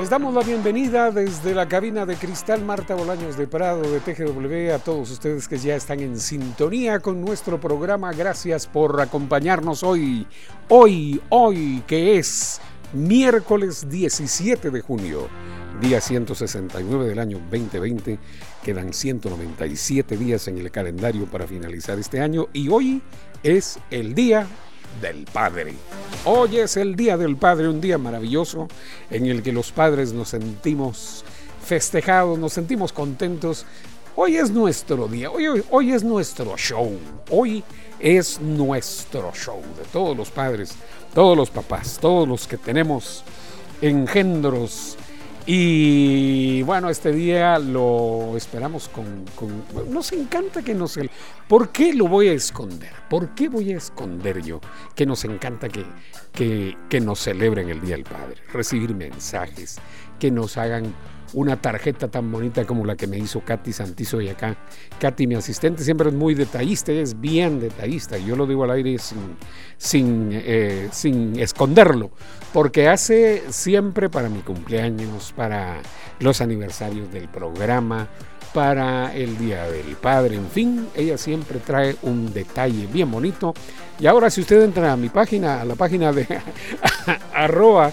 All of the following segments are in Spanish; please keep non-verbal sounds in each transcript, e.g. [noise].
Les damos la bienvenida desde la cabina de cristal Marta Bolaños de Prado de TGW a todos ustedes que ya están en sintonía con nuestro programa. Gracias por acompañarnos hoy, hoy, hoy que es miércoles 17 de junio, día 169 del año 2020. Quedan 197 días en el calendario para finalizar este año y hoy es el día del Padre. Hoy es el Día del Padre, un día maravilloso en el que los padres nos sentimos festejados, nos sentimos contentos. Hoy es nuestro día, hoy, hoy, hoy es nuestro show, hoy es nuestro show de todos los padres, todos los papás, todos los que tenemos engendros y bueno, este día lo esperamos con, Nos encanta que nos... ¿Por qué lo voy a esconder? ¿Por qué voy a esconder yo que nos encanta que, que, que nos celebren el Día del Padre? Recibir mensajes, que nos hagan una tarjeta tan bonita como la que me hizo Katy Santizo y acá. Katy, mi asistente, siempre es muy detallista, es bien detallista. Yo lo digo al aire sin, sin, eh, sin esconderlo, porque hace siempre para mi cumpleaños, para los aniversarios del programa, para el Día del Padre, en fin, ella siempre trae un detalle bien bonito. Y ahora si usted entra a mi página, a la página de [laughs] arroba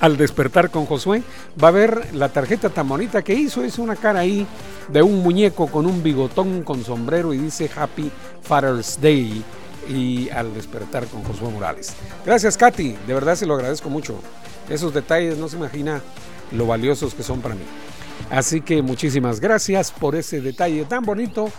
al despertar con Josué, va a ver la tarjeta tan bonita que hizo. Es una cara ahí de un muñeco con un bigotón con sombrero y dice Happy Father's Day. Y al despertar con Josué Morales. Gracias, Katy. De verdad se lo agradezco mucho. Esos detalles no se imagina lo valiosos que son para mí. Así que muchísimas gracias por ese detalle tan bonito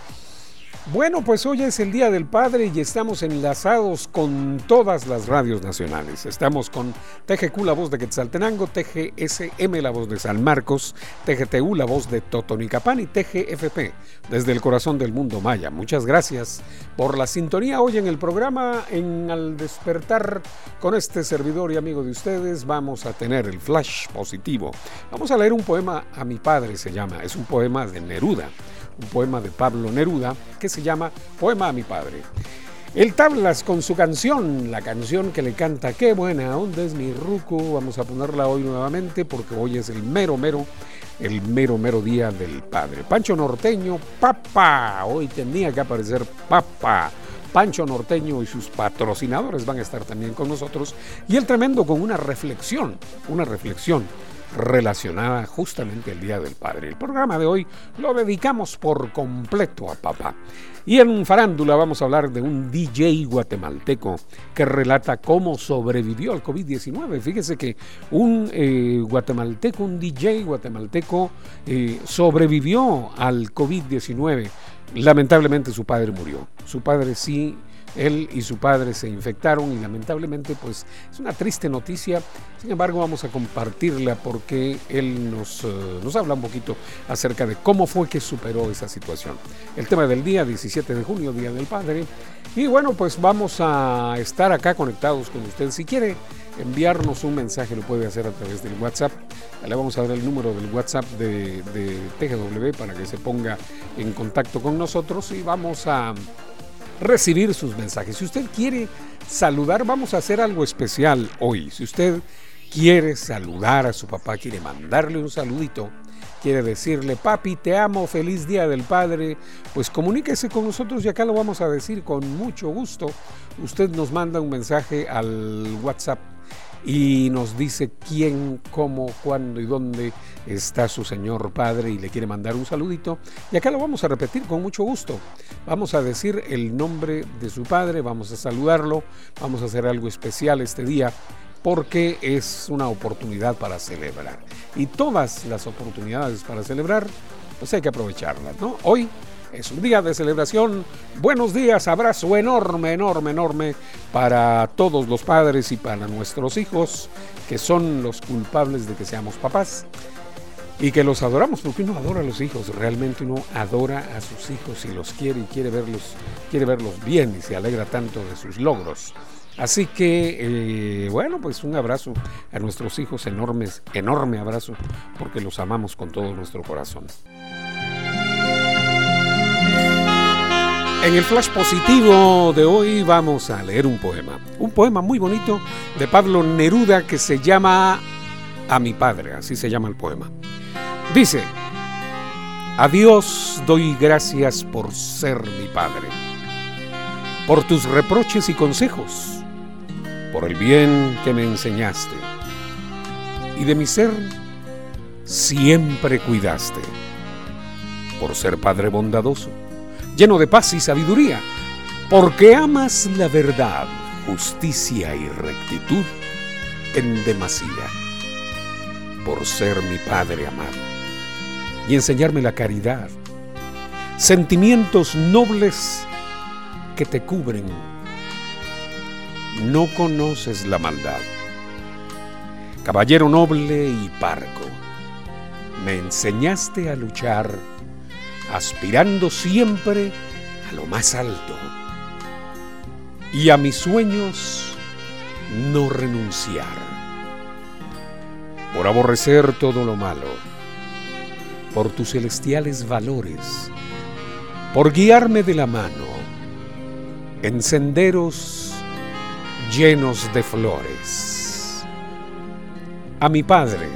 bueno, pues hoy es el Día del Padre y estamos enlazados con todas las radios nacionales. Estamos con TGQ, la voz de Quetzaltenango, TGSM, la voz de San Marcos, TGTU, la voz de Totonicapán y TGFP, desde el corazón del mundo maya. Muchas gracias por la sintonía hoy en el programa. En Al despertar con este servidor y amigo de ustedes, vamos a tener el flash positivo. Vamos a leer un poema a mi padre, se llama. Es un poema de Neruda un poema de Pablo Neruda que se llama Poema a mi padre. El Tablas con su canción, la canción que le canta Qué buena onda es mi ruco. Vamos a ponerla hoy nuevamente porque hoy es el mero mero, el mero mero día del padre. Pancho Norteño, papá. Hoy tenía que aparecer papá. Pancho Norteño y sus patrocinadores van a estar también con nosotros. Y el tremendo con una reflexión, una reflexión relacionada justamente al Día del Padre. El programa de hoy lo dedicamos por completo a papá. Y en Farándula vamos a hablar de un DJ guatemalteco que relata cómo sobrevivió al COVID-19. Fíjese que un eh, guatemalteco, un DJ guatemalteco eh, sobrevivió al COVID-19. Lamentablemente su padre murió. Su padre sí él y su padre se infectaron y lamentablemente pues es una triste noticia. Sin embargo vamos a compartirla porque él nos, eh, nos habla un poquito acerca de cómo fue que superó esa situación. El tema del día, 17 de junio, Día del Padre. Y bueno, pues vamos a estar acá conectados con usted. Si quiere enviarnos un mensaje lo puede hacer a través del WhatsApp. Le vamos a dar el número del WhatsApp de, de TGW para que se ponga en contacto con nosotros y vamos a recibir sus mensajes. Si usted quiere saludar, vamos a hacer algo especial hoy. Si usted quiere saludar a su papá, quiere mandarle un saludito, quiere decirle, papi, te amo, feliz día del padre, pues comuníquese con nosotros y acá lo vamos a decir con mucho gusto. Usted nos manda un mensaje al WhatsApp y nos dice quién, cómo, cuándo y dónde está su señor padre y le quiere mandar un saludito. Y acá lo vamos a repetir con mucho gusto. Vamos a decir el nombre de su padre, vamos a saludarlo, vamos a hacer algo especial este día porque es una oportunidad para celebrar. Y todas las oportunidades para celebrar, pues hay que aprovecharlas, ¿no? Hoy es un día de celebración. Buenos días, abrazo enorme, enorme, enorme para todos los padres y para nuestros hijos, que son los culpables de que seamos papás y que los adoramos, porque uno adora a los hijos, realmente uno adora a sus hijos y los quiere y quiere verlos, quiere verlos bien y se alegra tanto de sus logros. Así que, eh, bueno, pues un abrazo a nuestros hijos, enormes, enorme abrazo, porque los amamos con todo nuestro corazón. En el flash positivo de hoy vamos a leer un poema, un poema muy bonito de Pablo Neruda que se llama a mi padre, así se llama el poema. Dice, a Dios doy gracias por ser mi padre, por tus reproches y consejos, por el bien que me enseñaste, y de mi ser siempre cuidaste, por ser Padre bondadoso, lleno de paz y sabiduría, porque amas la verdad, justicia y rectitud en demasía, por ser mi Padre amado y enseñarme la caridad, sentimientos nobles que te cubren. No conoces la maldad. Caballero noble y parco, me enseñaste a luchar, aspirando siempre a lo más alto y a mis sueños no renunciar. Por aborrecer todo lo malo, por tus celestiales valores, por guiarme de la mano en senderos llenos de flores. A mi padre,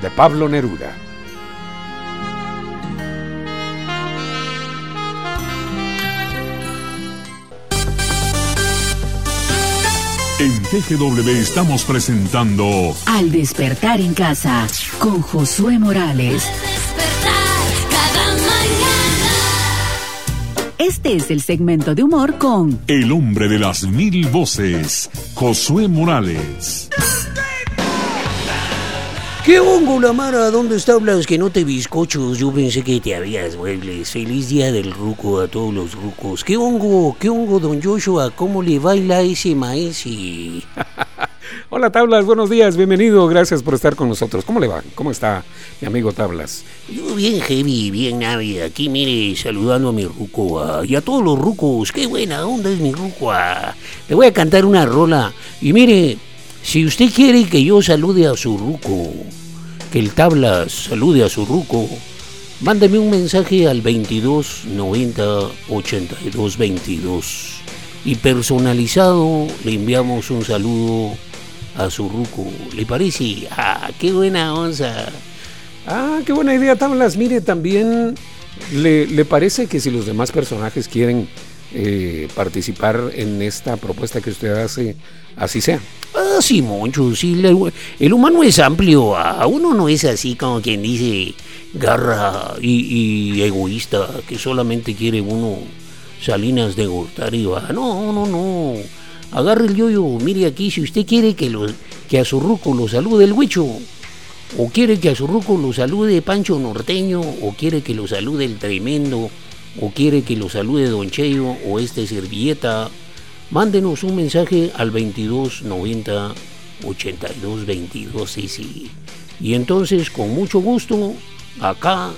de Pablo Neruda. En TGW estamos presentando Al despertar en casa con Josué Morales. Este es el segmento de humor con El hombre de las mil voces, Josué Morales. ¿Qué hongo, la Mara? ¿Dónde está Blas? Que no te bizcochos. Yo pensé que te habías muebles. Feliz día del ruco a todos los rucos. ¿Qué hongo? ¿Qué hongo, don Joshua? ¿Cómo le baila ese maíz? [laughs] Hola Tablas, buenos días, bienvenido, gracias por estar con nosotros. ¿Cómo le va? ¿Cómo está mi amigo Tablas? Yo bien heavy, bien navi, aquí mire, saludando a mi ruco y a todos los rucos. Qué buena onda es mi ruco. Le voy a cantar una rola y mire, si usted quiere que yo salude a su ruco, que el tabla salude a su ruco, mándeme un mensaje al 22 90 82 22 y personalizado le enviamos un saludo a su ruco. ¿Le parece? ¡Ah, qué buena onza! Ah, qué buena idea, Tablas. Mire, también le, le parece que si los demás personajes quieren eh, participar en esta propuesta que usted hace, así sea. Ah, sí, Moncho, sí, el, humano es amplio, a uno no es así como quien dice garra y, egoísta, que solamente quiere uno Salinas de Gortari, va. No, no, no. Agarre el yoyo, mire aquí, si usted quiere que, que a su ruco lo salude el huicho, o quiere que a su ruco lo salude Pancho Norteño, o quiere que lo salude el tremendo, o quiere que lo salude Don Cheyo, o este servilleta, mándenos un mensaje al 22 90 82 22 sí, sí. Y entonces, con mucho gusto, acá,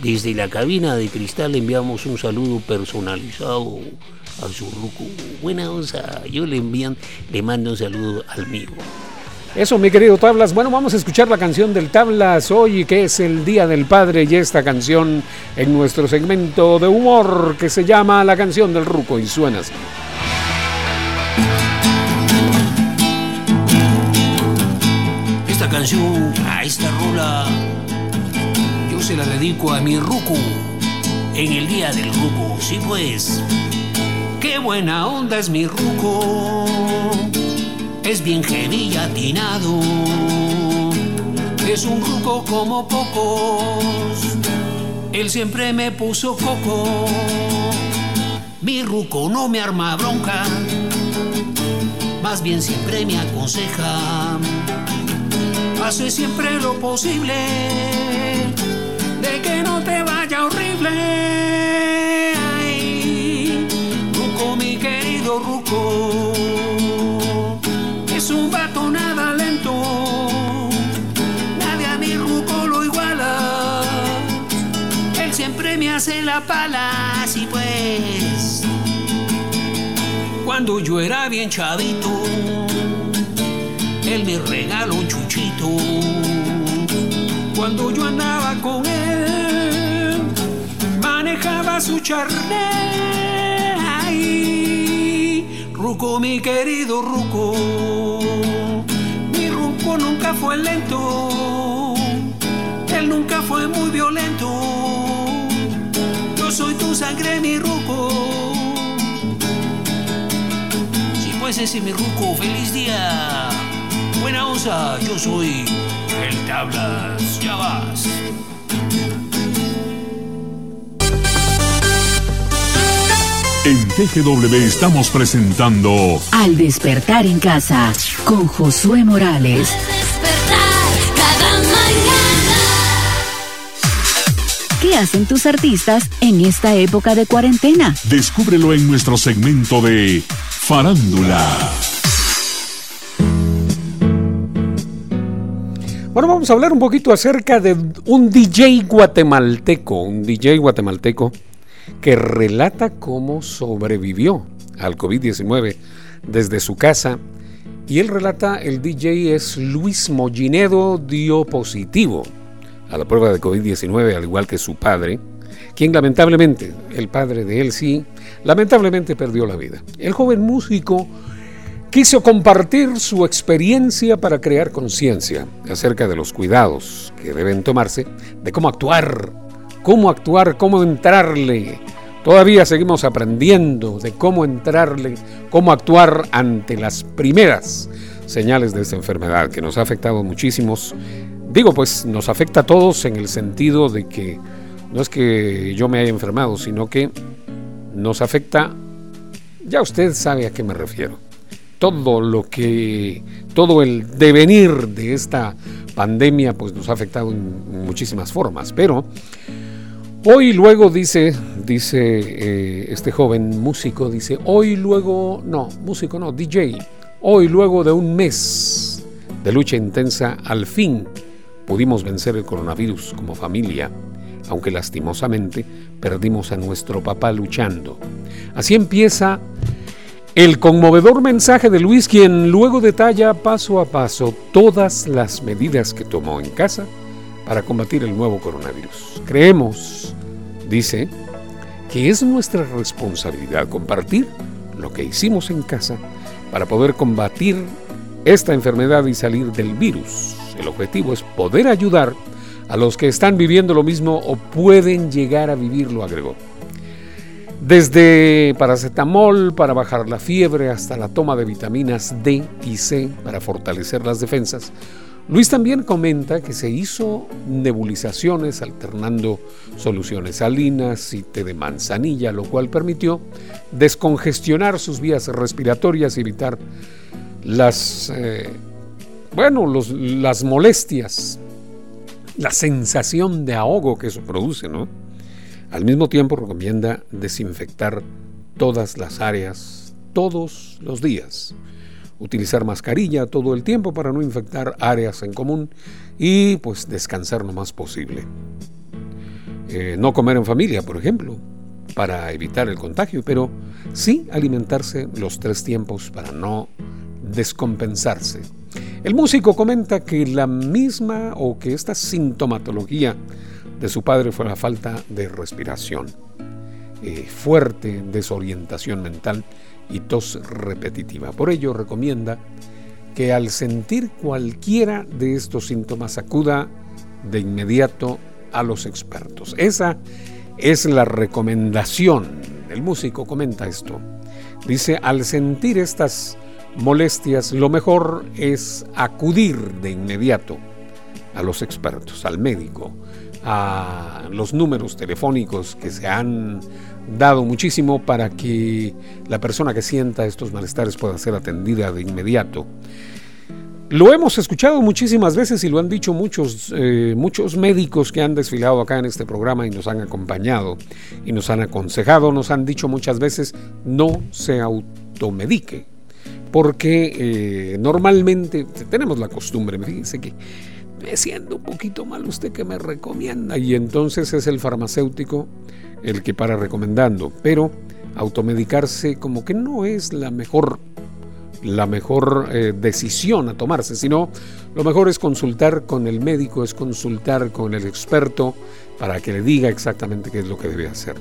desde la cabina de cristal, enviamos un saludo personalizado a su ruco. Buena onza, yo le envían, le mando un saludo al mío. Eso, mi querido Tablas. Bueno, vamos a escuchar la canción del Tablas hoy, que es el Día del Padre, y esta canción en nuestro segmento de humor que se llama La canción del Ruco y suena así. A esta rola, yo se la dedico a mi ruco en el día del ruco. Sí, pues, qué buena onda es mi ruco, es bien heavy y atinado, es un ruco como pocos, él siempre me puso coco. Mi ruco no me arma bronca, más bien siempre me aconseja hace siempre lo posible de que no te vaya horrible. Ay, Ruco, mi querido Ruco, es un vato nada lento. Nadie a mi Ruco lo iguala. Él siempre me hace la pala, así pues. Cuando yo era bien chavito él me regaló un chuchito. Cuando yo andaba con él, manejaba su charné. Ay, Ruco, mi querido Ruco, mi Ruco nunca fue lento. Él nunca fue muy violento. Yo soy tu sangre, mi ruco. Pues ese mi ruco, feliz día. Buena osa, yo soy el tablas, ya vas. En TGW estamos presentando Al despertar en casa con Josué Morales. despertar cada mañana. ¿Qué hacen tus artistas en esta época de cuarentena? Descúbrelo en nuestro segmento de Farándula. Bueno, vamos a hablar un poquito acerca de un DJ guatemalteco, un DJ guatemalteco que relata cómo sobrevivió al COVID-19 desde su casa. Y él relata, el DJ es Luis Mollinedo, dio positivo a la prueba de COVID-19, al igual que su padre, quien lamentablemente, el padre de él sí, lamentablemente perdió la vida. El joven músico quiso compartir su experiencia para crear conciencia acerca de los cuidados que deben tomarse, de cómo actuar, cómo actuar, cómo entrarle. Todavía seguimos aprendiendo de cómo entrarle, cómo actuar ante las primeras señales de esta enfermedad que nos ha afectado muchísimos. Digo, pues nos afecta a todos en el sentido de que no es que yo me haya enfermado, sino que nos afecta, ya usted sabe a qué me refiero todo lo que, todo el devenir de esta pandemia, pues nos ha afectado en muchísimas formas. Pero hoy luego dice, dice eh, este joven músico, dice, hoy luego, no, músico no, DJ, hoy luego de un mes de lucha intensa, al fin pudimos vencer el coronavirus como familia, aunque lastimosamente perdimos a nuestro papá luchando. Así empieza el conmovedor mensaje de Luis, quien luego detalla paso a paso todas las medidas que tomó en casa para combatir el nuevo coronavirus. Creemos, dice, que es nuestra responsabilidad compartir lo que hicimos en casa para poder combatir esta enfermedad y salir del virus. El objetivo es poder ayudar a los que están viviendo lo mismo o pueden llegar a vivirlo, agregó. Desde paracetamol para bajar la fiebre hasta la toma de vitaminas D y C para fortalecer las defensas. Luis también comenta que se hizo nebulizaciones alternando soluciones salinas y té de manzanilla, lo cual permitió descongestionar sus vías respiratorias y evitar las, eh, bueno, las molestias, la sensación de ahogo que eso produce, ¿no? Al mismo tiempo recomienda desinfectar todas las áreas todos los días. Utilizar mascarilla todo el tiempo para no infectar áreas en común y pues descansar lo más posible. Eh, no comer en familia, por ejemplo, para evitar el contagio, pero sí alimentarse los tres tiempos para no descompensarse. El músico comenta que la misma o que esta sintomatología de su padre fue la falta de respiración, eh, fuerte desorientación mental y tos repetitiva. Por ello recomienda que al sentir cualquiera de estos síntomas acuda de inmediato a los expertos. Esa es la recomendación. El músico comenta esto. Dice, al sentir estas molestias, lo mejor es acudir de inmediato a los expertos, al médico, a los números telefónicos que se han dado muchísimo para que la persona que sienta estos malestares pueda ser atendida de inmediato. Lo hemos escuchado muchísimas veces y lo han dicho muchos, eh, muchos médicos que han desfilado acá en este programa y nos han acompañado y nos han aconsejado, nos han dicho muchas veces no se automedique, porque eh, normalmente tenemos la costumbre, fíjense que me siento un poquito mal, usted que me recomienda, y entonces es el farmacéutico el que para recomendando, pero automedicarse como que no es la mejor la mejor eh, decisión a tomarse, sino lo mejor es consultar con el médico, es consultar con el experto para que le diga exactamente qué es lo que debe hacer,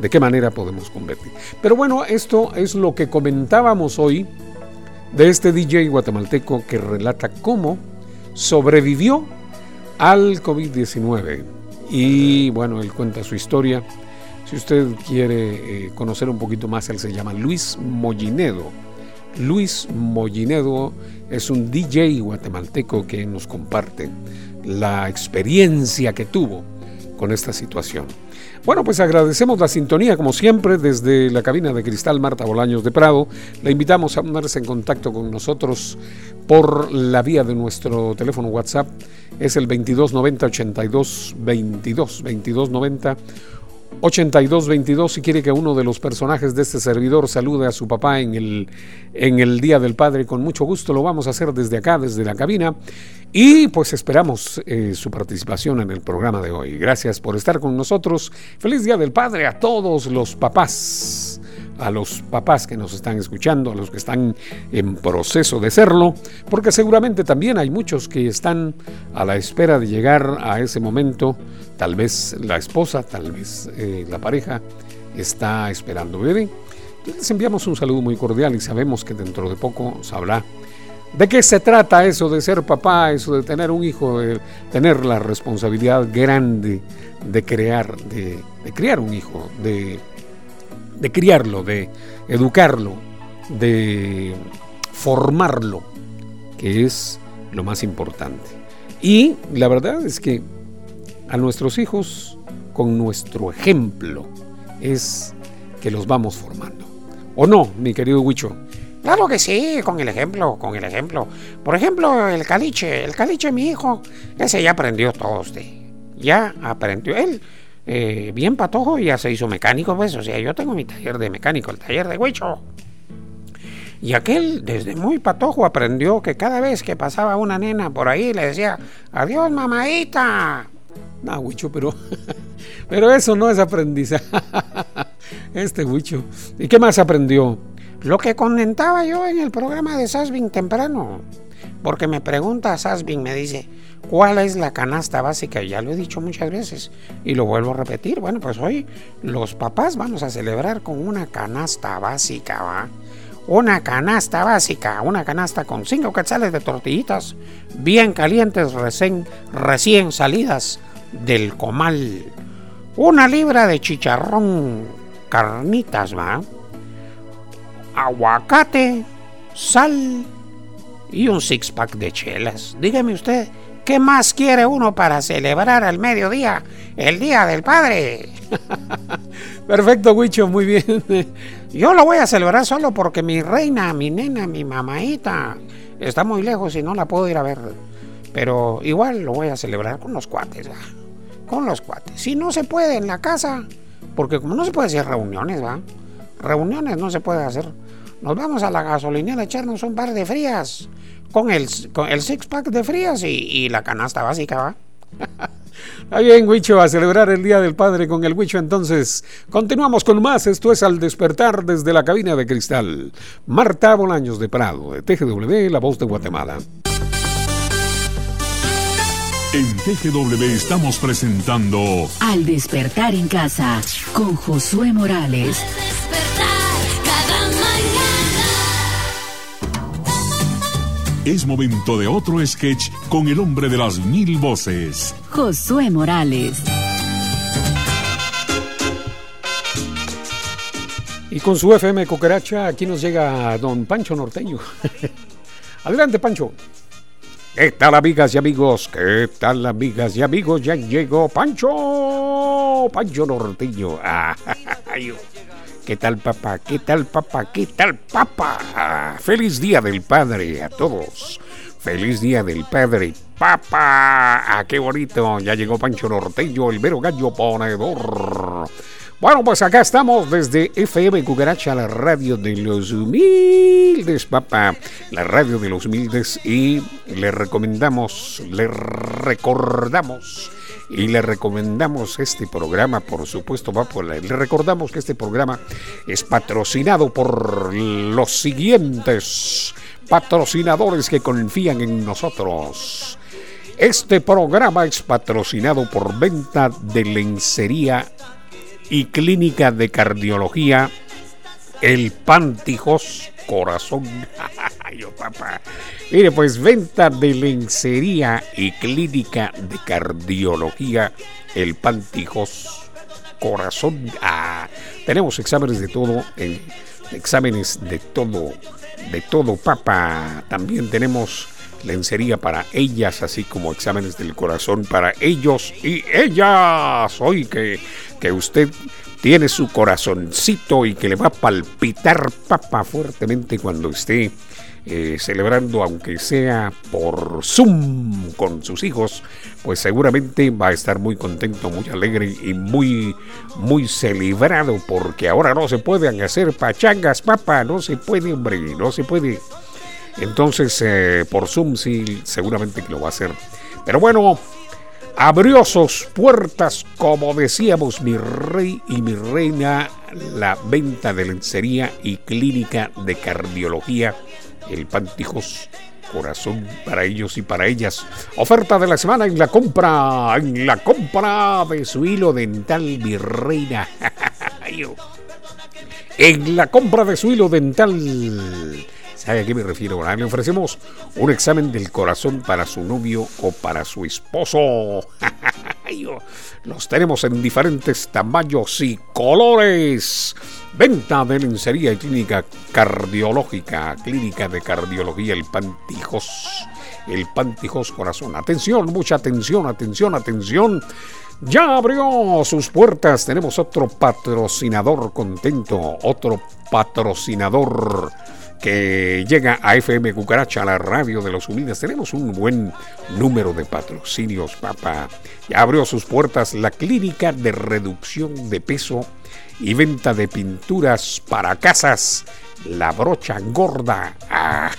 de qué manera podemos convertir. Pero bueno, esto es lo que comentábamos hoy de este DJ guatemalteco que relata cómo sobrevivió al COVID-19. Y bueno, él cuenta su historia. Si usted quiere eh, conocer un poquito más, él se llama Luis Mollinedo. Luis Mollinedo es un DJ guatemalteco que nos comparte la experiencia que tuvo con esta situación. Bueno, pues agradecemos la sintonía, como siempre, desde la cabina de Cristal Marta Bolaños de Prado. Le invitamos a ponerse en contacto con nosotros por la vía de nuestro teléfono WhatsApp. Es el 2290 82 22 2290 8222 si quiere que uno de los personajes de este servidor salude a su papá en el, en el Día del Padre, con mucho gusto lo vamos a hacer desde acá, desde la cabina. Y pues esperamos eh, su participación en el programa de hoy. Gracias por estar con nosotros. Feliz Día del Padre a todos los papás a los papás que nos están escuchando, a los que están en proceso de serlo, porque seguramente también hay muchos que están a la espera de llegar a ese momento, tal vez la esposa, tal vez eh, la pareja está esperando bebé. Les enviamos un saludo muy cordial y sabemos que dentro de poco sabrá de qué se trata eso de ser papá, eso de tener un hijo, de tener la responsabilidad grande de crear, de, de criar un hijo, de de criarlo, de educarlo, de formarlo, que es lo más importante. Y la verdad es que a nuestros hijos, con nuestro ejemplo, es que los vamos formando. ¿O no, mi querido Huicho? Claro que sí, con el ejemplo, con el ejemplo. Por ejemplo, el caliche, el caliche, mi hijo, ese ya aprendió todo usted. Ya aprendió. Él eh, bien patojo ya se hizo mecánico, pues. O sea, yo tengo mi taller de mecánico, el taller de Huicho. Y aquel, desde muy patojo, aprendió que cada vez que pasaba una nena por ahí le decía, adiós, mamadita. No, Huicho, pero, [laughs] pero eso no es aprendizaje. [laughs] Este Huicho. ¿Y qué más aprendió? Lo que comentaba yo en el programa de Sasbin temprano. Porque me pregunta Sasbin, me dice, ¿Cuál es la canasta básica? Ya lo he dicho muchas veces y lo vuelvo a repetir. Bueno, pues hoy los papás vamos a celebrar con una canasta básica, ¿va? Una canasta básica, una canasta con cinco quetzales de tortillitas bien calientes, recién, recién salidas del comal. Una libra de chicharrón, carnitas, ¿va? Aguacate, sal y un six pack de chelas. Dígame usted, ¿Qué más quiere uno para celebrar al mediodía el Día del Padre? [laughs] Perfecto, Huicho, muy bien. [laughs] Yo lo voy a celebrar solo porque mi reina, mi nena, mi mamaita está muy lejos y no la puedo ir a ver. Pero igual lo voy a celebrar con los cuates, ¿va? Con los cuates. Si no se puede en la casa, porque como no se puede hacer reuniones, ¿va? Reuniones no se puede hacer. Nos vamos a la gasolinera a echarnos un par de frías con el, con el six pack de frías y, la canasta básica, ¿va? [laughs] Está bien, Huicho, a celebrar el Día del Padre con el Huicho. Entonces, continuamos con más. Esto es Al Despertar desde la cabina de cristal. Marta Bolaños de Prado, de TGW, La Voz de Guatemala. En TGW estamos presentando Al Despertar en Casa con Josué Morales. Es momento de otro sketch con el hombre de las mil voces. Josué Morales. Y con su FM Coqueracha, aquí nos llega don Pancho Norteño. [laughs] Adelante, Pancho. ¿Qué tal, amigas y amigos? ¿Qué tal, amigas y amigos? Ya llegó Pancho. Pancho Norteño. [laughs] ¿Qué tal, papá? ¿Qué tal, papá? ¿Qué tal, papá? Feliz Día del Padre a todos. Feliz Día del Padre, papá. Ah, qué bonito. Ya llegó Pancho Norteño, el vero gallo ponedor. Bueno, pues acá estamos desde FM Cucaracha, la radio de los humildes, papá. La radio de los humildes y le recomendamos, le recordamos y le recomendamos este programa, por supuesto, va le recordamos que este programa es patrocinado por los siguientes patrocinadores que confían en nosotros. Este programa es patrocinado por venta de lencería y clínica de cardiología El Pantijos Corazón. [laughs] Papá. Mire, pues venta de lencería y clínica de cardiología, el Pantijos Corazón. Ah, tenemos exámenes de todo, eh, exámenes de todo, de todo, papá. También tenemos lencería para ellas, así como exámenes del corazón para ellos y ellas. Hoy que, que usted tiene su corazoncito y que le va a palpitar papa fuertemente cuando esté eh, celebrando, aunque sea por Zoom con sus hijos, pues seguramente va a estar muy contento, muy alegre y muy, muy celebrado, porque ahora no se pueden hacer pachangas, papá, no se puede, hombre, no se puede. Entonces, eh, por Zoom sí, seguramente que lo va a hacer. Pero bueno, abrió sus puertas, como decíamos, mi rey y mi reina, la venta de lencería y clínica de cardiología, el Pantijos Corazón para ellos y para ellas. Oferta de la semana en la compra, en la compra de su hilo dental, mi reina. [laughs] en la compra de su hilo dental ¿Sabe a qué me refiero? Le ofrecemos un examen del corazón para su novio o para su esposo. [laughs] Los tenemos en diferentes tamaños y colores. Venta de lencería y clínica cardiológica. Clínica de cardiología El Pantijos. El Pantijos Corazón. Atención, mucha atención, atención, atención. Ya abrió sus puertas. Tenemos otro patrocinador contento. Otro patrocinador que llega a FM Cucaracha, la radio de los humildes. Tenemos un buen número de patrocinios, papá. Ya abrió sus puertas la clínica de reducción de peso y venta de pinturas para casas. La brocha gorda. [laughs]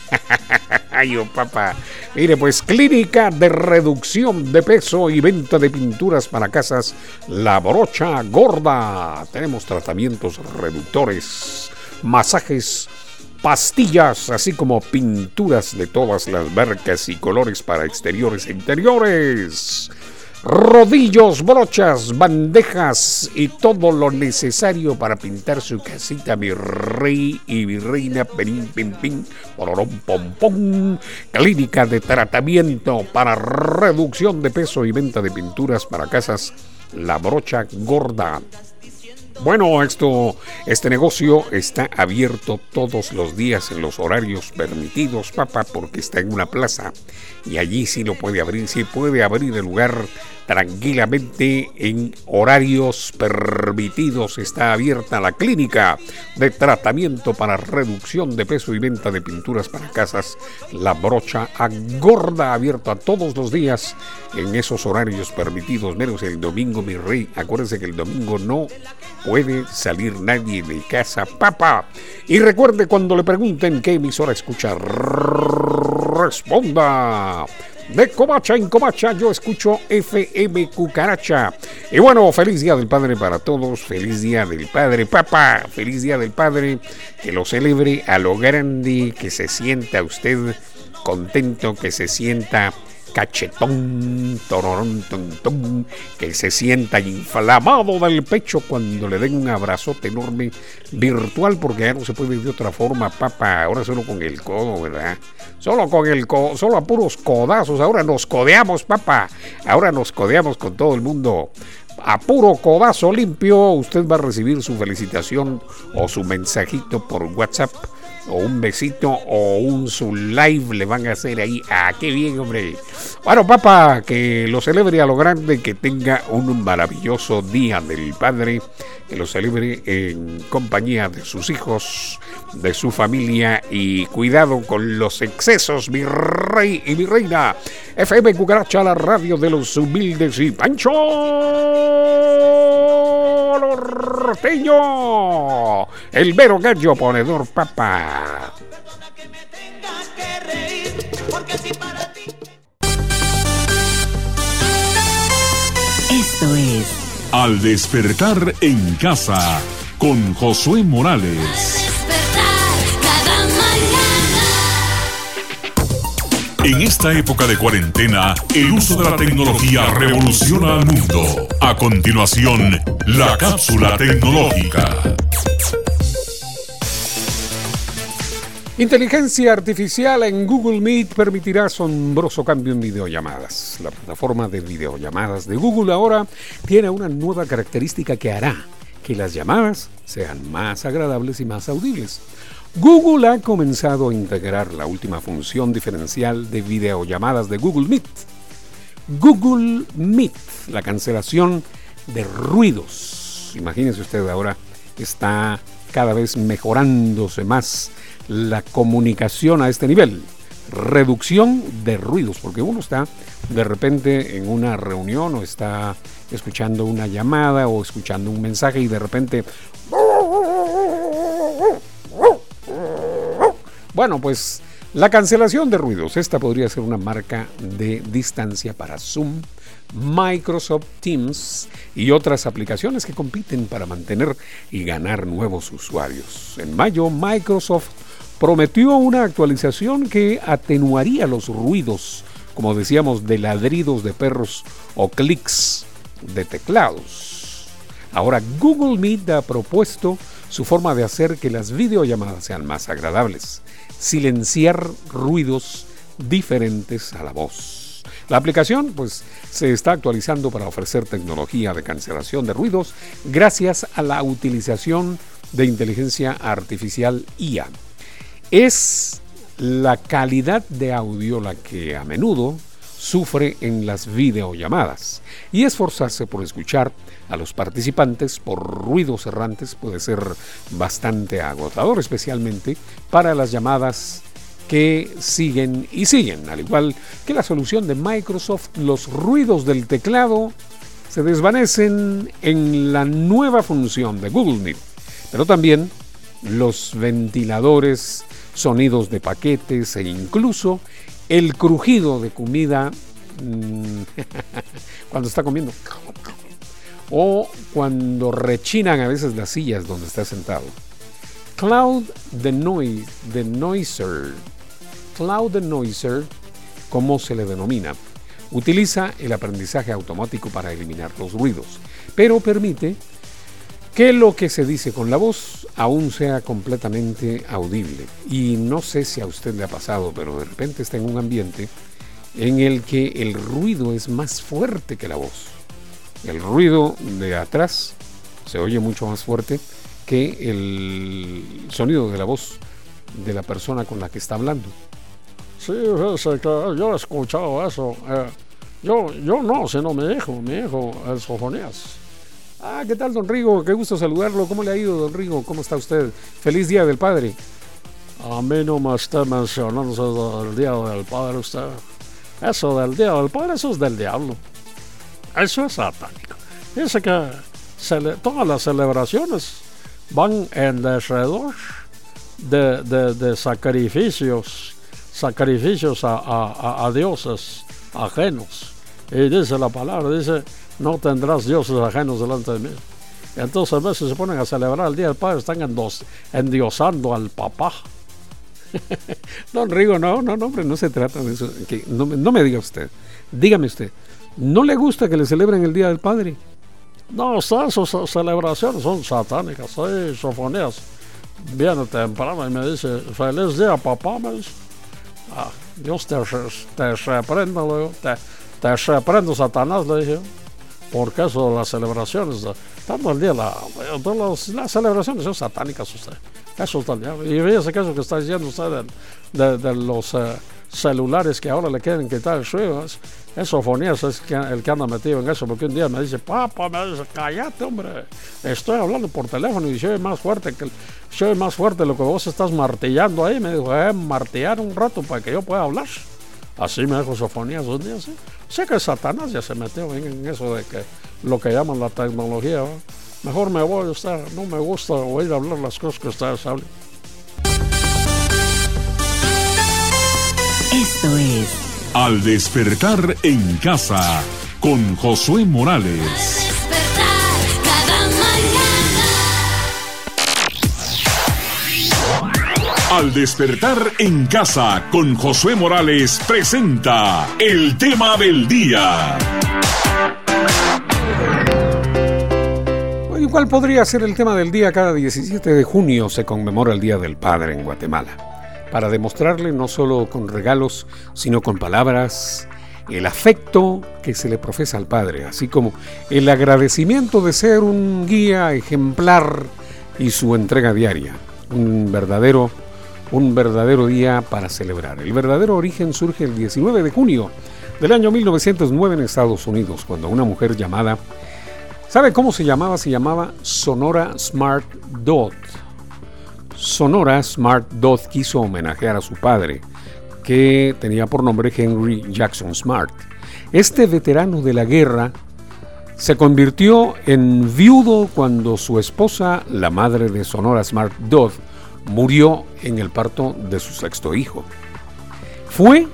ay, oh, papá. Mire, pues clínica de reducción de peso y venta de pinturas para casas. La brocha gorda. Tenemos tratamientos reductores, masajes pastillas, así como pinturas de todas las marcas y colores para exteriores e interiores. Rodillos, brochas, bandejas y todo lo necesario para pintar su casita, mi rey y mi reina, pim, pim, pim, pom, pom. Clínica de tratamiento para reducción de peso y venta de pinturas para casas, la brocha gorda. Bueno, esto, este negocio está abierto todos los días en los horarios permitidos, papá, porque está en una plaza y allí sí lo puede abrir, sí puede abrir el lugar tranquilamente en horarios permitidos. Está abierta la clínica de tratamiento para reducción de peso y venta de pinturas para casas. La brocha agorda abierta todos los días en esos horarios permitidos, menos el domingo, mi rey. Acuérdense que el domingo no puede salir nadie de casa, papá. Y recuerde cuando le pregunten qué emisora escuchar, responda de Comacha en Comacha, yo escucho FM Cucaracha. Y bueno, feliz Día del Padre para todos, feliz Día del Padre, papá, feliz Día del Padre, que lo celebre a lo grande, que se sienta usted contento, que se sienta cachetón, tororón, ton, que se sienta inflamado del pecho cuando le den un abrazote enorme virtual, porque ya no se puede de otra forma, papá, ahora solo con el codo, ¿verdad? Solo con el codo, solo a puros codazos, ahora nos codeamos, papá, ahora nos codeamos con todo el mundo. A puro codazo limpio, usted va a recibir su felicitación o su mensajito por WhatsApp o un besito o un su live le van a hacer ahí. Ah, qué bien, hombre. Bueno, papá, que lo celebre a lo grande, que tenga un maravilloso día del padre, que lo celebre en compañía de sus hijos, de su familia y cuidado con los excesos, mi rey y mi reina. FM Cucaracha, la radio de los humildes y Pancho Norteño, el mero gallo ponedor, papá. Esto es Al despertar en casa con Josué Morales. En esta época de cuarentena, el uso de la tecnología revoluciona al mundo. A continuación, la cápsula tecnológica. Inteligencia artificial en Google Meet permitirá asombroso cambio en videollamadas. La plataforma de videollamadas de Google ahora tiene una nueva característica que hará que las llamadas sean más agradables y más audibles. Google ha comenzado a integrar la última función diferencial de videollamadas de Google Meet. Google Meet, la cancelación de ruidos. Imagínense usted ahora está cada vez mejorándose más la comunicación a este nivel. Reducción de ruidos, porque uno está de repente en una reunión o está escuchando una llamada o escuchando un mensaje y de repente... Bueno, pues la cancelación de ruidos, esta podría ser una marca de distancia para Zoom, Microsoft Teams y otras aplicaciones que compiten para mantener y ganar nuevos usuarios. En mayo, Microsoft prometió una actualización que atenuaría los ruidos, como decíamos, de ladridos de perros o clics de teclados. Ahora Google Meet ha propuesto su forma de hacer que las videollamadas sean más agradables, silenciar ruidos diferentes a la voz. La aplicación pues se está actualizando para ofrecer tecnología de cancelación de ruidos gracias a la utilización de inteligencia artificial IA. Es la calidad de audio la que a menudo sufre en las videollamadas y esforzarse por escuchar a los participantes por ruidos errantes puede ser bastante agotador, especialmente para las llamadas que siguen y siguen. Al igual que la solución de Microsoft, los ruidos del teclado se desvanecen en la nueva función de Google Meet, pero también los ventiladores sonidos de paquetes e incluso el crujido de comida mm, [laughs] cuando está comiendo o cuando rechinan a veces las sillas donde está sentado. Cloud the Noise, the Noiser, Cloud the Noiser, como se le denomina, utiliza el aprendizaje automático para eliminar los ruidos, pero permite que lo que se dice con la voz aún sea completamente audible. Y no sé si a usted le ha pasado, pero de repente está en un ambiente en el que el ruido es más fuerte que la voz. El ruido de atrás se oye mucho más fuerte que el sonido de la voz de la persona con la que está hablando. Sí, yo he escuchado eso. Eh, yo, yo no, sino mi hijo, mi hijo, el Sofonías. Ah, ¿qué tal, don Rigo? Qué gusto saludarlo. ¿Cómo le ha ido, don Rigo? ¿Cómo está usted? Feliz Día del Padre. A mí no me está mencionando el Día del Padre usted. Eso del Día del Padre, eso es del diablo. Eso es satánico. Dice que todas las celebraciones van en derredor de, de, sacrificios, sacrificios a, a dioses ajenos. Y dice la palabra, dice no tendrás dioses ajenos delante de mí. Entonces a veces se ponen a celebrar el Día del Padre, están endiosando al papá. [laughs] Don Rigo, no, no, no, hombre, no se trata de eso. Que no, me diga usted, dígame usted, ¿no le gusta que le celebren el Día del Padre? No, esas celebraciones son satánicas, soy sofonías. Viene temprano y me dice, feliz día papá, me dice. Ah, Dios te, te reprenda luego, te, te reprendo Satanás, le dije porque eso, las celebraciones, tanto el día, la, las celebraciones son satánicas usted. Eso está Y fíjese que eso que está diciendo usted de, los eh, celulares que ahora le quieren quitar el suyo, es, eso fonías es el que anda metido en eso, porque un día me dice, papá, me dice, cállate, hombre, estoy hablando por teléfono y soy más fuerte que soy más fuerte lo que vos estás martillando ahí. Me dijo, eh, martillar un rato para que yo pueda hablar. Así me dijo Sofonías un día, sí. Sé que Satanás ya se metió en, eso de que lo que llaman la tecnología. Mejor me voy a estar, no me gusta oír hablar las cosas que ustedes hablan. Esto es Al despertar en casa con Josué Morales. Al despertar en casa con Josué Morales presenta el tema del día. ¿Y cuál podría ser el tema del día? Cada 17 de junio se conmemora el Día del Padre en Guatemala. para demostrarle no solo con regalos, sino con palabras, el afecto que se le profesa al Padre, así como el agradecimiento de ser un guía ejemplar y su entrega diaria, un verdadero un verdadero día para celebrar. El verdadero origen surge el 19 de junio del año 1909 en Estados Unidos, cuando una mujer llamada, ¿sabe cómo se llamaba? Se llamaba Sonora Smart Dot. Sonora Smart Dot quiso homenajear a su padre, que tenía por nombre Henry Jackson Smart. Este veterano de la guerra se convirtió en viudo cuando su esposa, la madre de Sonora Smart Dodd, murió en el parto de su sexto hijo. Fue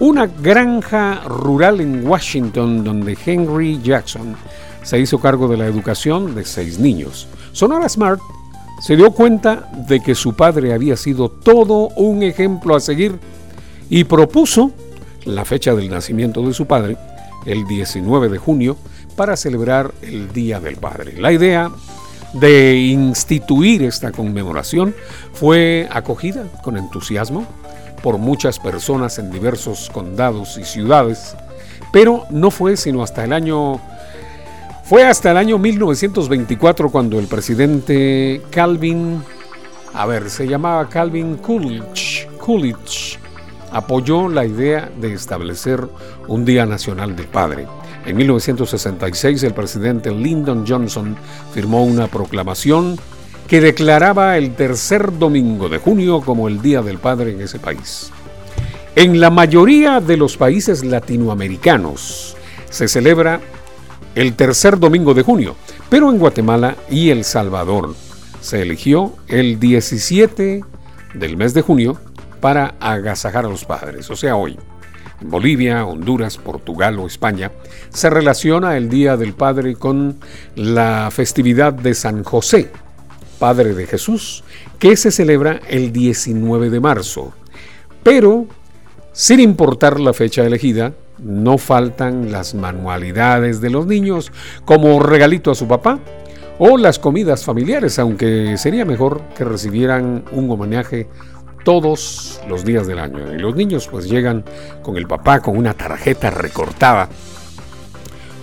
una granja rural en Washington donde Henry Jackson se hizo cargo de la educación de seis niños. Sonora Smart se dio cuenta de que su padre había sido todo un ejemplo a seguir y propuso la fecha del nacimiento de su padre, el 19 de junio, para celebrar el Día del Padre. La idea de instituir esta conmemoración fue acogida con entusiasmo por muchas personas en diversos condados y ciudades, pero no fue sino hasta el año fue hasta el año 1924 cuando el presidente Calvin, a ver, se llamaba Calvin Coolidge, Coolidge apoyó la idea de establecer un Día Nacional del Padre. En 1966 el presidente Lyndon Johnson firmó una proclamación que declaraba el tercer domingo de junio como el Día del Padre en ese país. En la mayoría de los países latinoamericanos se celebra el tercer domingo de junio, pero en Guatemala y El Salvador se eligió el 17 del mes de junio para agasajar a los padres, o sea, hoy. Bolivia, Honduras, Portugal o España se relaciona el Día del Padre con la festividad de San José, Padre de Jesús, que se celebra el 19 de marzo. Pero, sin importar la fecha elegida, no faltan las manualidades de los niños como regalito a su papá o las comidas familiares, aunque sería mejor que recibieran un homenaje todos los días del año. Y los niños pues llegan con el papá con una tarjeta recortada.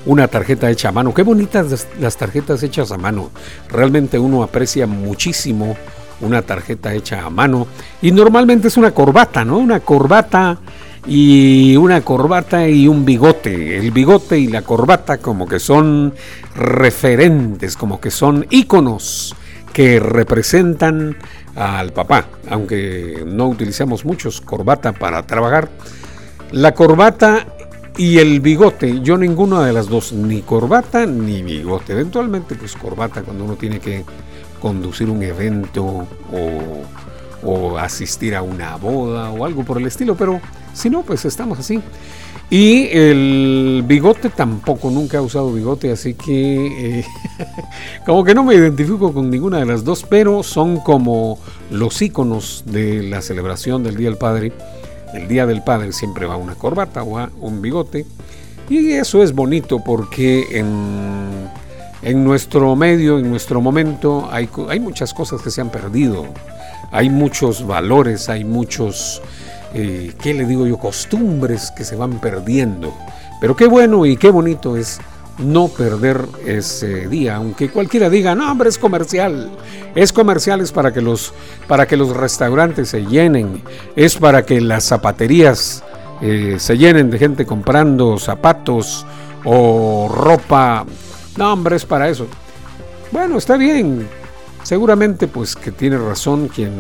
Una tarjeta hecha a mano. Qué bonitas las tarjetas hechas a mano. Realmente uno aprecia muchísimo una tarjeta hecha a mano. Y normalmente es una corbata, ¿no? Una corbata y una corbata y un bigote. El bigote y la corbata como que son referentes, como que son íconos que representan al papá, aunque no utilizamos muchos corbata para trabajar. La corbata y el bigote, yo ninguna de las dos, ni corbata ni bigote. Eventualmente, pues corbata cuando uno tiene que conducir un evento o, o asistir a una boda o algo por el estilo, pero si no, pues estamos así. Y el bigote tampoco, nunca he usado bigote, así que eh, [laughs] como que no me identifico con ninguna de las dos, pero son como los iconos de la celebración del Día del Padre. El Día del Padre siempre va una corbata o un bigote. Y eso es bonito porque en, en nuestro medio, en nuestro momento, hay, hay muchas cosas que se han perdido. Hay muchos valores, hay muchos eh, ¿qué le digo yo? Costumbres que se van perdiendo. Pero qué bueno y qué bonito es no perder ese día, aunque cualquiera diga, no, hombre, es comercial. Es comercial, es para que los, para que los restaurantes se llenen, es para que las zapaterías eh, se llenen de gente comprando zapatos o ropa. No, hombre, es para eso. Bueno, está bien. Seguramente, pues que tiene razón quien,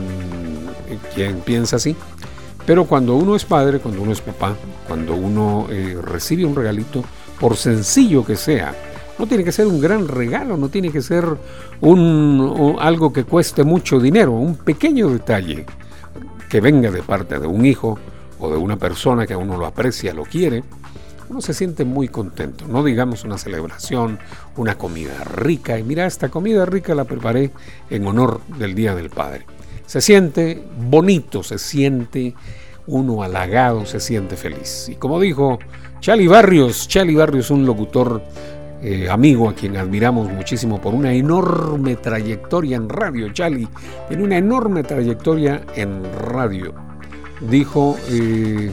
quien piensa así. Pero cuando uno es padre, cuando uno es papá, cuando uno eh, recibe un regalito, por sencillo que sea, no tiene que ser un gran regalo, no tiene que ser algo que cueste mucho dinero, un pequeño detalle que venga de parte de un hijo o de una persona que a uno lo aprecia, lo quiere, uno se siente muy contento. No digamos una celebración, una comida rica. Y mira, esta comida rica la preparé en honor del Día del Padre. Se siente bonito, se siente uno halagado, se siente feliz. Y como dijo Chali Barrios, Chali Barrios, un locutor eh, amigo a quien admiramos muchísimo por una enorme trayectoria en radio. Chali tiene una enorme trayectoria en radio dijo, eh,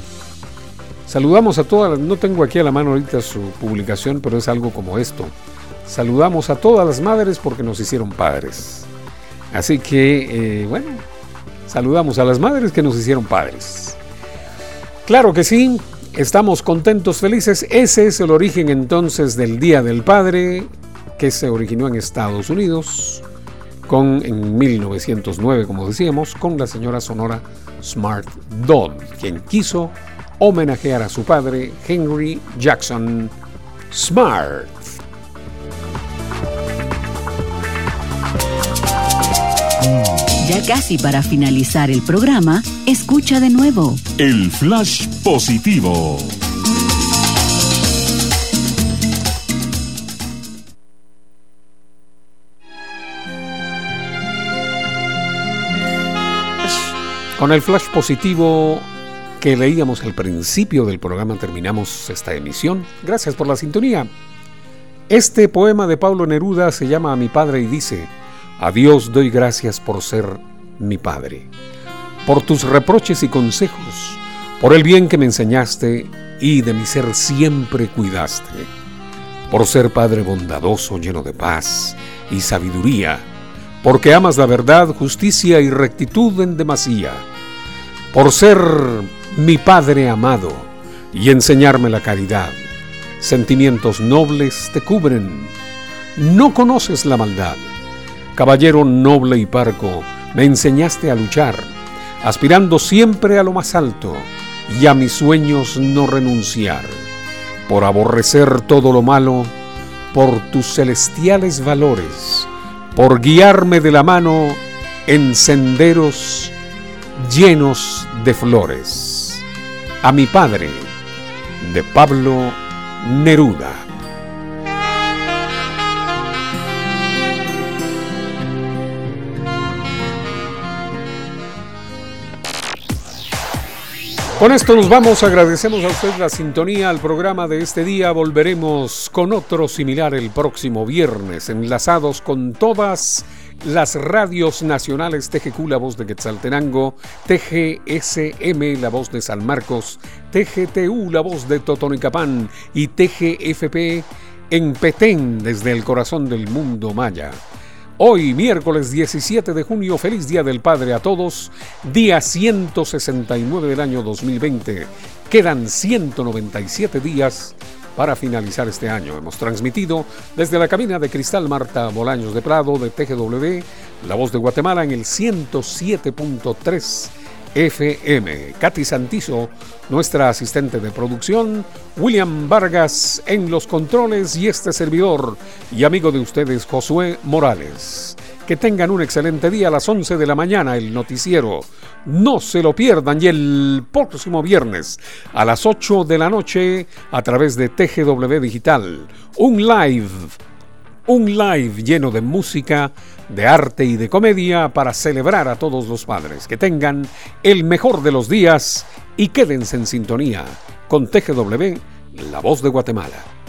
saludamos a todas, no tengo aquí a la mano ahorita su publicación, pero es algo como esto. Saludamos a todas las madres porque nos hicieron padres. Así que, eh, bueno, saludamos a las madres que nos hicieron padres. Claro que sí, estamos contentos, felices. Ese es el origen entonces del Día del Padre que se originó en Estados Unidos con en 1909, como decíamos, con la señora Sonora Smart Dodd, quien quiso homenajear a su padre Henry Jackson Smart. Ya casi para finalizar el programa, escucha de nuevo. El Flash Positivo. Con el flash positivo que leíamos al principio del programa terminamos esta emisión. Gracias por la sintonía. Este poema de Pablo Neruda se llama A mi padre y dice, A Dios doy gracias por ser mi padre, por tus reproches y consejos, por el bien que me enseñaste y de mi ser siempre cuidaste, por ser padre bondadoso, lleno de paz y sabiduría, porque amas la verdad, justicia y rectitud en demasía, por ser mi Padre amado y enseñarme la caridad. Sentimientos nobles te cubren, no conoces la maldad. Caballero noble y parco, me enseñaste a luchar, aspirando siempre a lo más alto y a mis sueños no renunciar. Por aborrecer todo lo malo, por tus celestiales valores, por guiarme de la mano en senderos llenos de flores. A mi padre, de Pablo Neruda. Con esto nos vamos, agradecemos a usted la sintonía al programa de este día, volveremos con otro similar el próximo viernes, enlazados con todas las radios nacionales. TGQ, la voz de Quetzaltenango, TGSM, la voz de San Marcos, TGTU, la voz de Totonicapán. Y TGFP en Petén, desde el corazón del mundo maya. Hoy, miércoles 17 de junio, feliz Día del Padre a todos, día 169 del año 2020. Quedan 197 días para finalizar este año. Hemos transmitido desde la cabina de Cristal Marta Bolaños de Prado de TGW, La Voz de Guatemala en el 107.3 FM. Katy Santizo, nuestra asistente de producción, William Vargas en los controles y este servidor y amigo de ustedes, Josué Morales. Que tengan un excelente día a las 11 de la mañana, el noticiero. No se lo pierdan y el próximo viernes a las 8 de la noche a través de TGW Digital. Un live un live lleno de música, de arte y de comedia para celebrar a todos los padres. Que tengan el mejor de los días y quédense en sintonía con TGW, La Voz de Guatemala.